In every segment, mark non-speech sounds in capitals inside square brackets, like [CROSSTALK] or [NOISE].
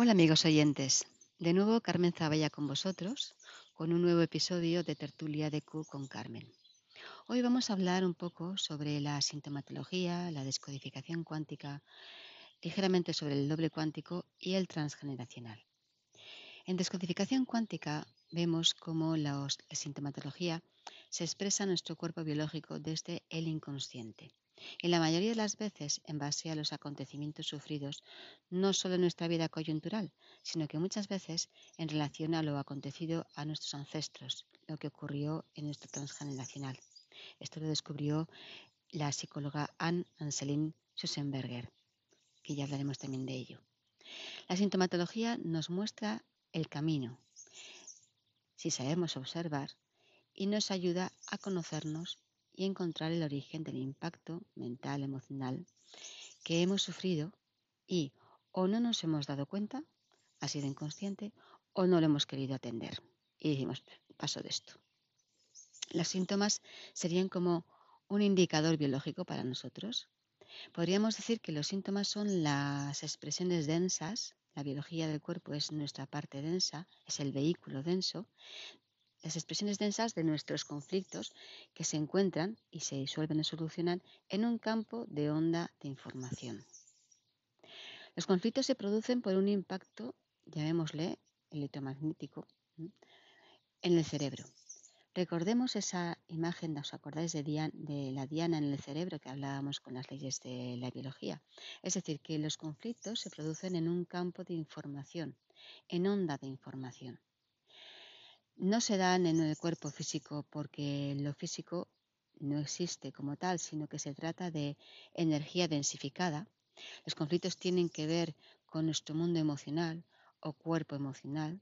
Hola amigos oyentes, de nuevo Carmen Zavalla con vosotros con un nuevo episodio de Tertulia de Q con Carmen. Hoy vamos a hablar un poco sobre la sintomatología, la descodificación cuántica, ligeramente sobre el doble cuántico y el transgeneracional. En descodificación cuántica vemos cómo la sintomatología se expresa en nuestro cuerpo biológico desde el inconsciente y la mayoría de las veces en base a los acontecimientos sufridos, no solo en nuestra vida coyuntural, sino que muchas veces en relación a lo acontecido a nuestros ancestros, lo que ocurrió en nuestro transgeneracional. Esto lo descubrió la psicóloga Anne Anselin Schussenberger, que ya hablaremos también de ello. La sintomatología nos muestra el camino, si sabemos observar, y nos ayuda a conocernos y encontrar el origen del impacto mental, emocional que hemos sufrido y o no nos hemos dado cuenta, ha sido inconsciente, o no lo hemos querido atender. Y dijimos, paso de esto. Los síntomas serían como un indicador biológico para nosotros. Podríamos decir que los síntomas son las expresiones densas, la biología del cuerpo es nuestra parte densa, es el vehículo denso las expresiones densas de nuestros conflictos que se encuentran y se disuelven y solucionan en un campo de onda de información. Los conflictos se producen por un impacto, llamémosle electromagnético, en el cerebro. Recordemos esa imagen, ¿os acordáis de, de, la diana en el cerebro que hablábamos con las leyes de la biología? Es decir, que los conflictos se producen en un campo de información, en onda de información no se dan en el cuerpo físico porque lo físico no existe como tal, sino que se trata de energía densificada. Los conflictos tienen que ver con nuestro mundo emocional o cuerpo emocional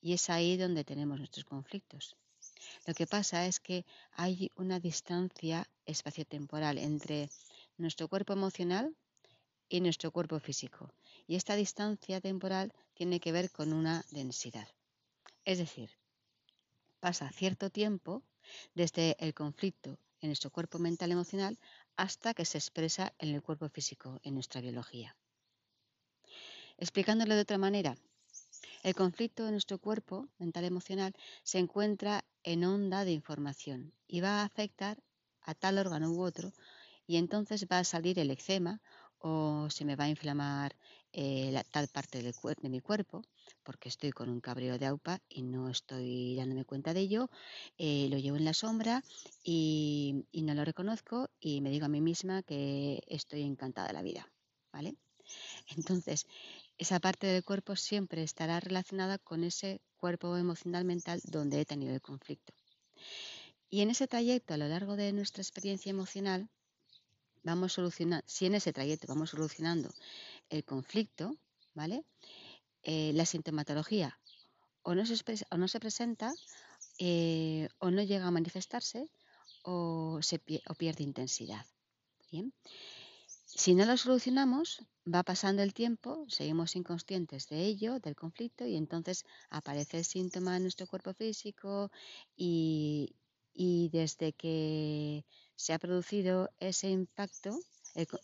y es ahí donde tenemos nuestros conflictos. Lo que pasa es que hay una distancia espaciotemporal entre nuestro cuerpo emocional y nuestro cuerpo físico. Y esta distancia temporal tiene que ver con una densidad. Es decir, pasa cierto tiempo desde el conflicto en nuestro cuerpo mental emocional hasta que se expresa en el cuerpo físico, en nuestra biología. Explicándolo de otra manera, el conflicto en nuestro cuerpo mental emocional se encuentra en onda de información y va a afectar a tal órgano u otro y entonces va a salir el eczema o se me va a inflamar eh, tal parte de mi cuerpo porque estoy con un cabreo de AUPA y no estoy dándome cuenta de ello, eh, lo llevo en la sombra y, no lo reconozco y me digo a mí misma que estoy encantada de la vida, ¿vale? Entonces, esa parte del cuerpo siempre estará relacionada con ese cuerpo emocional mental donde he tenido el conflicto. Y en ese trayecto, a lo largo de nuestra experiencia emocional, vamos solucionando, si en ese trayecto vamos solucionando el conflicto, ¿vale? Eh, la sintomatología o no se, o no se presenta eh, o no llega a manifestarse o, se pierde intensidad. Si no lo solucionamos, va pasando el tiempo, seguimos inconscientes de ello, del conflicto, y entonces aparece el síntoma en nuestro cuerpo físico y, desde que se ha producido ese impacto,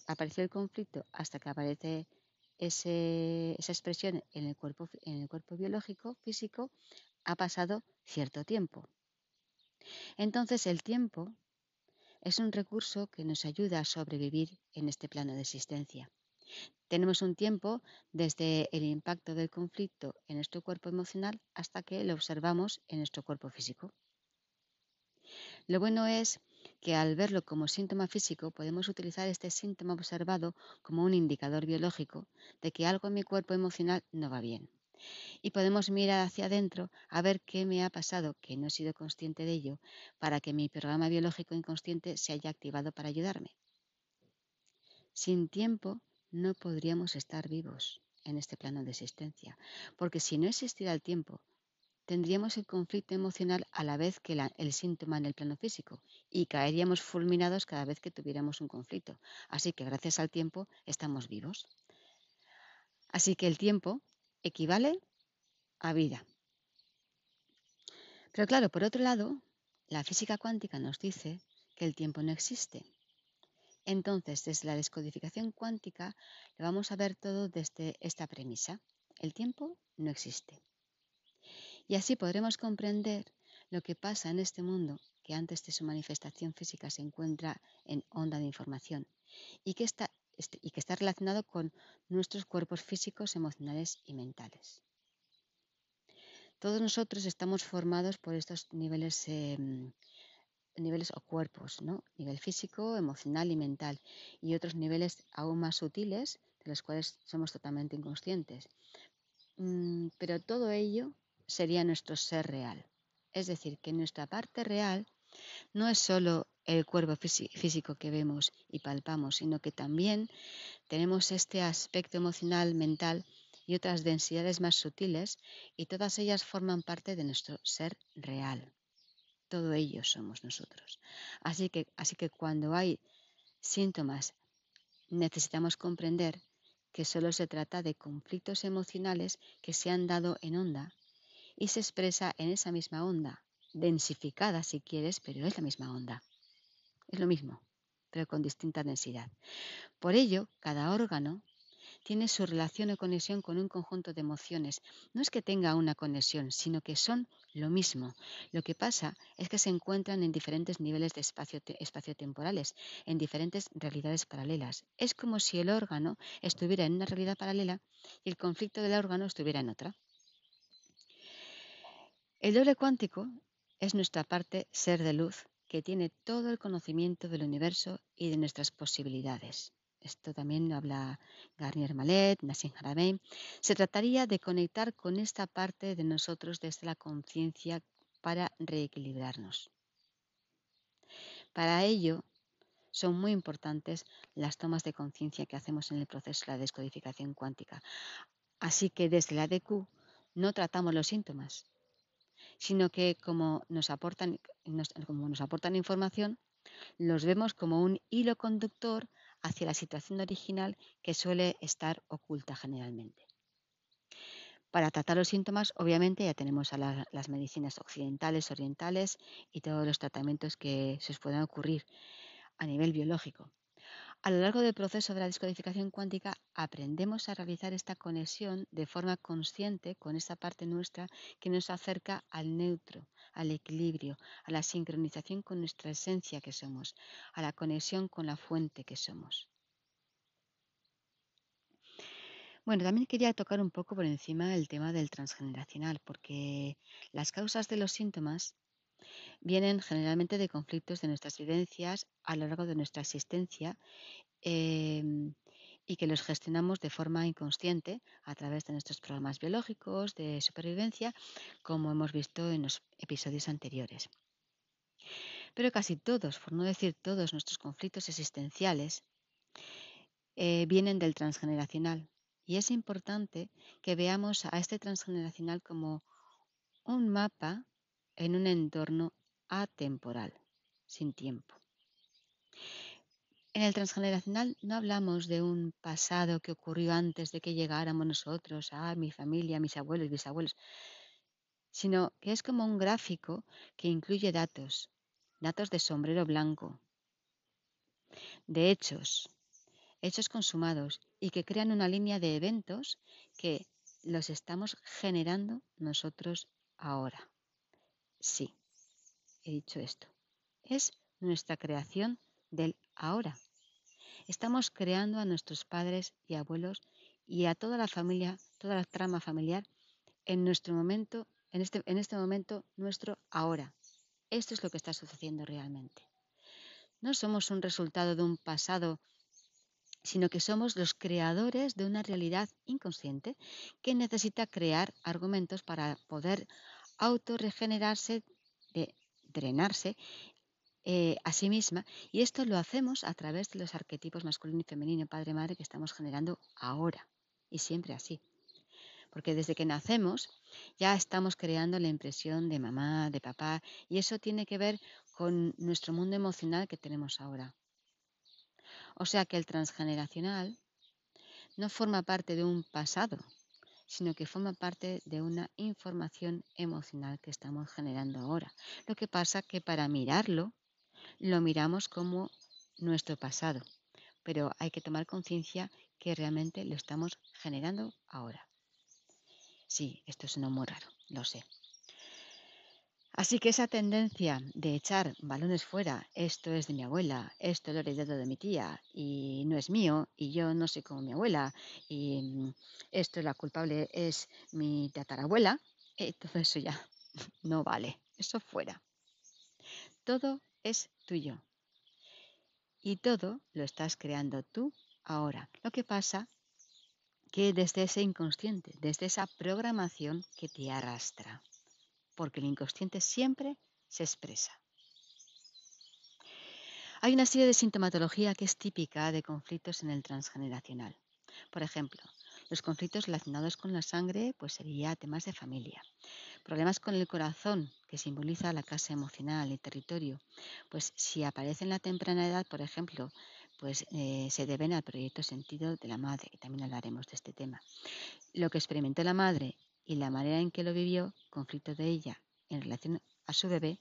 aparece el conflicto hasta que aparece esa expresión en el, cuerpo, en el cuerpo biológico, físico, ha pasado cierto tiempo. Entonces el tiempo es un recurso que nos ayuda a sobrevivir en este plano de existencia. Tenemos un tiempo desde el impacto del conflicto en nuestro cuerpo emocional hasta que lo observamos en nuestro cuerpo físico. Lo bueno es que al verlo como síntoma físico podemos utilizar este síntoma observado como un indicador biológico de que algo en mi cuerpo emocional no va bien. Y podemos mirar hacia adentro a ver qué me ha pasado, que no he sido consciente de ello, para que mi programa biológico inconsciente se haya activado para ayudarme. Sin tiempo no podríamos estar vivos en este plano de existencia, porque si no existiera el tiempo, tendríamos el conflicto emocional a la vez que el síntoma en el plano físico y caeríamos fulminados cada vez que tuviéramos un conflicto. Así que gracias al tiempo estamos vivos. Así que el tiempo equivale a vida. Pero claro, por otro lado, la física cuántica nos dice que el tiempo no existe. Entonces, desde la descodificación cuántica, lo vamos a ver todo desde esta premisa. El tiempo no existe. Y así podremos comprender lo que pasa en este mundo que antes de su manifestación física se encuentra en onda de información y que está, este, y que está relacionado con nuestros cuerpos físicos, emocionales y mentales. Todos nosotros estamos formados por estos niveles, em, niveles o cuerpos, ¿no? Nivel físico, emocional y mental, y otros niveles aún más sutiles de los cuales somos totalmente inconscientes. Mm, pero todo ello sería nuestro ser real. Es decir, que nuestra parte real no es solo el cuerpo físico que vemos y palpamos, sino que también tenemos este aspecto emocional, mental y otras densidades más sutiles y todas ellas forman parte de nuestro ser real. Todo ello somos nosotros. Así que, así que cuando hay síntomas necesitamos comprender que solo se trata de conflictos emocionales que se han dado en onda y se expresa en esa misma onda, densificada si quieres, pero es la misma onda. Es lo mismo, pero con distinta densidad. Por ello, cada órgano tiene su relación o conexión con un conjunto de emociones. No es que tenga una conexión, sino que son lo mismo. Lo que pasa es que se encuentran en diferentes niveles de espacio, espacio-temporales, en diferentes realidades paralelas. Es como si el órgano estuviera en una realidad paralela y el conflicto del órgano estuviera en otra. El doble cuántico es nuestra parte ser de luz que tiene todo el conocimiento del universo y de nuestras posibilidades. Esto también habla Garnier Malet, Nassim Haramein. Se trataría de conectar con esta parte de nosotros desde la conciencia para reequilibrarnos. Para ello, son muy importantes las tomas de conciencia que hacemos en el proceso de la descodificación cuántica. Así que desde la DQ no tratamos los síntomas, sino que como nos aportan, como nos aportan información, los vemos como un hilo conductor hacia la situación original que suele estar oculta generalmente. Para tratar los síntomas, obviamente, ya tenemos a las medicinas occidentales, orientales y todos los tratamientos que se puedan ocurrir a nivel biológico. A lo largo del proceso de la descodificación cuántica aprendemos a realizar esta conexión de forma consciente con esa parte nuestra que nos acerca al neutro, al equilibrio, a la sincronización con nuestra esencia que somos, a la conexión con la fuente que somos. Bueno, también quería tocar un poco por encima el tema del transgeneracional, porque las causas de los síntomas vienen generalmente de conflictos de nuestras vivencias a lo largo de nuestra existencia em, y que los gestionamos de forma inconsciente a través de nuestros programas biológicos de supervivencia, como hemos visto en los episodios anteriores. Pero casi todos, por no decir todos nuestros conflictos existenciales, eh, vienen del transgeneracional. Y es importante que veamos a este transgeneracional como un mapa en un entorno atemporal, sin tiempo. En el transgeneracional no hablamos de un pasado que ocurrió antes de que llegáramos nosotros, a mi familia, mis abuelos, bisabuelos, sino que es como un gráfico que incluye datos, datos de sombrero blanco, de hechos, hechos consumados y que crean una línea de eventos que los estamos generando nosotros ahora. Sí, he dicho esto. Es nuestra creación del ahora. Estamos creando a nuestros padres y abuelos y a toda la familia, toda la trama familiar en nuestro momento, en este, en este momento, nuestro ahora. Esto es lo que está sucediendo realmente. No somos un resultado de un pasado, sino que somos los creadores de una realidad inconsciente que necesita crear argumentos para poder autorregenerarse, de drenarse eh, a sí misma. Y esto lo hacemos a través de los arquetipos masculino y femenino, padre-madre, que estamos generando ahora. Y siempre así. Porque desde que nacemos ya estamos creando la impresión de mamá, de papá, y eso tiene que ver con nuestro mundo emocional que tenemos ahora. O sea que el transgeneracional no forma parte de un pasado, sino que forma parte de una información emocional que estamos generando ahora. Lo que pasa que para mirarlo, lo miramos como nuestro pasado, pero hay que tomar conciencia que realmente lo estamos generando ahora. Sí, esto es muy raro, lo sé. Así que esa tendencia de echar balones fuera, esto es de mi abuela, esto lo he heredado de mi tía y no es mío y yo no soy como mi abuela y mm, esto la culpable es mi tatarabuela, eh, todo eso ya [LAUGHS] no vale, eso fuera. Todo es tuyo y todo lo estás creando tú ahora. Lo que pasa que desde ese inconsciente, desde esa programación que te arrastra porque el inconsciente siempre se expresa. Hay una serie de sintomatología que es típica de conflictos en el transgeneracional. Por ejemplo, los conflictos relacionados con la sangre, pues sería temas de familia. Problemas con el corazón, que simboliza la casa emocional y territorio, pues si aparece en la temprana edad, por ejemplo, pues eh, se deben al proyecto sentido de la madre, y también hablaremos de este tema. Lo que experimentó la madre y la manera en que lo vivió, conflicto de ella en relación a su bebé,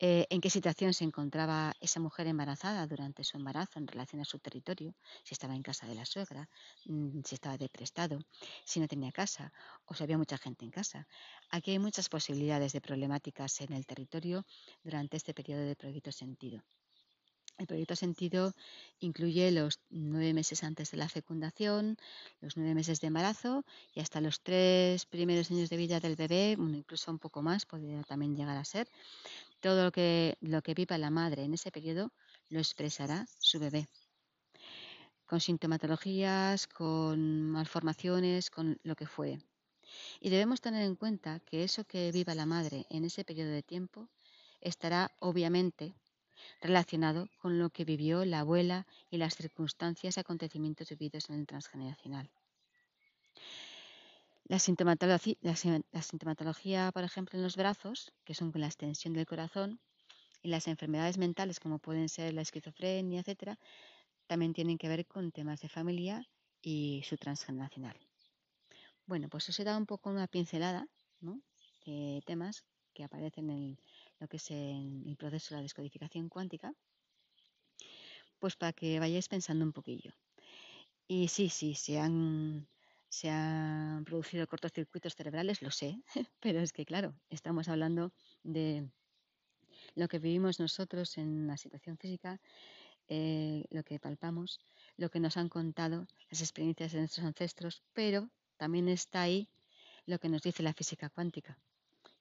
eh, en qué situación se encontraba esa mujer embarazada durante su embarazo en relación a su territorio, si estaba en casa de la suegra, mm, si estaba de prestado, si no tenía casa o si había mucha gente en casa. Aquí hay muchas posibilidades de problemáticas en el territorio durante este periodo de proyecto sentido. El proyecto Sentido incluye los nueve meses antes de la fecundación, los nueve meses de embarazo y hasta los tres primeros años de vida del bebé, incluso un poco más, podría también llegar a ser. Todo lo que, lo que viva la madre en ese periodo lo expresará su bebé. Con sintomatologías, con malformaciones, con lo que fuere. Y debemos tener en cuenta que eso que viva la madre en ese periodo de tiempo estará obviamente relacionado con lo que vivió la abuela y las circunstancias y acontecimientos vividos en el transgeneracional. La sintomatología, por ejemplo, en los brazos, que son con la extensión del corazón, y las enfermedades mentales, como pueden ser la esquizofrenia, etcétera, también tienen que ver con temas de familia y su transgeneracional. Bueno, pues os he dado un poco una pincelada de temas que aparecen en lo que es el, proceso de la descodificación cuántica, pues para que vayáis pensando un poquillo. Y sí, sí, se han, se han producido cortocircuitos cerebrales, lo sé, [LAUGHS] pero es que claro, estamos hablando de lo que vivimos nosotros en la situación física, eh, lo que palpamos, lo que nos han contado, las experiencias de nuestros ancestros, pero también está ahí lo que nos dice la física cuántica,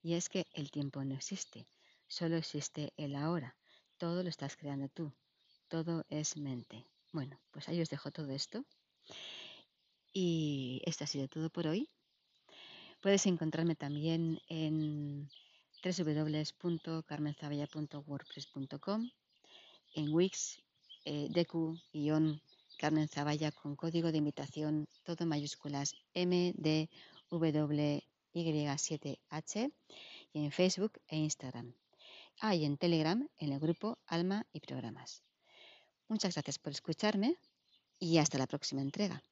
y es que el tiempo no existe. Solo existe el ahora. Todo lo estás creando tú. Todo es mente. Bueno, pues ahí os dejo todo esto. Y esto ha sido todo por hoy. Puedes encontrarme también en www.carmenzaballa.wordpress.com, en Wix, eh, Carmen Zavalla con código de invitación, todo mayúsculas M, D, W, Y7H, y en Facebook e Instagram. Ah, y en Telegram, en el grupo Alma y Programas. Muchas gracias por escucharme y hasta la próxima entrega.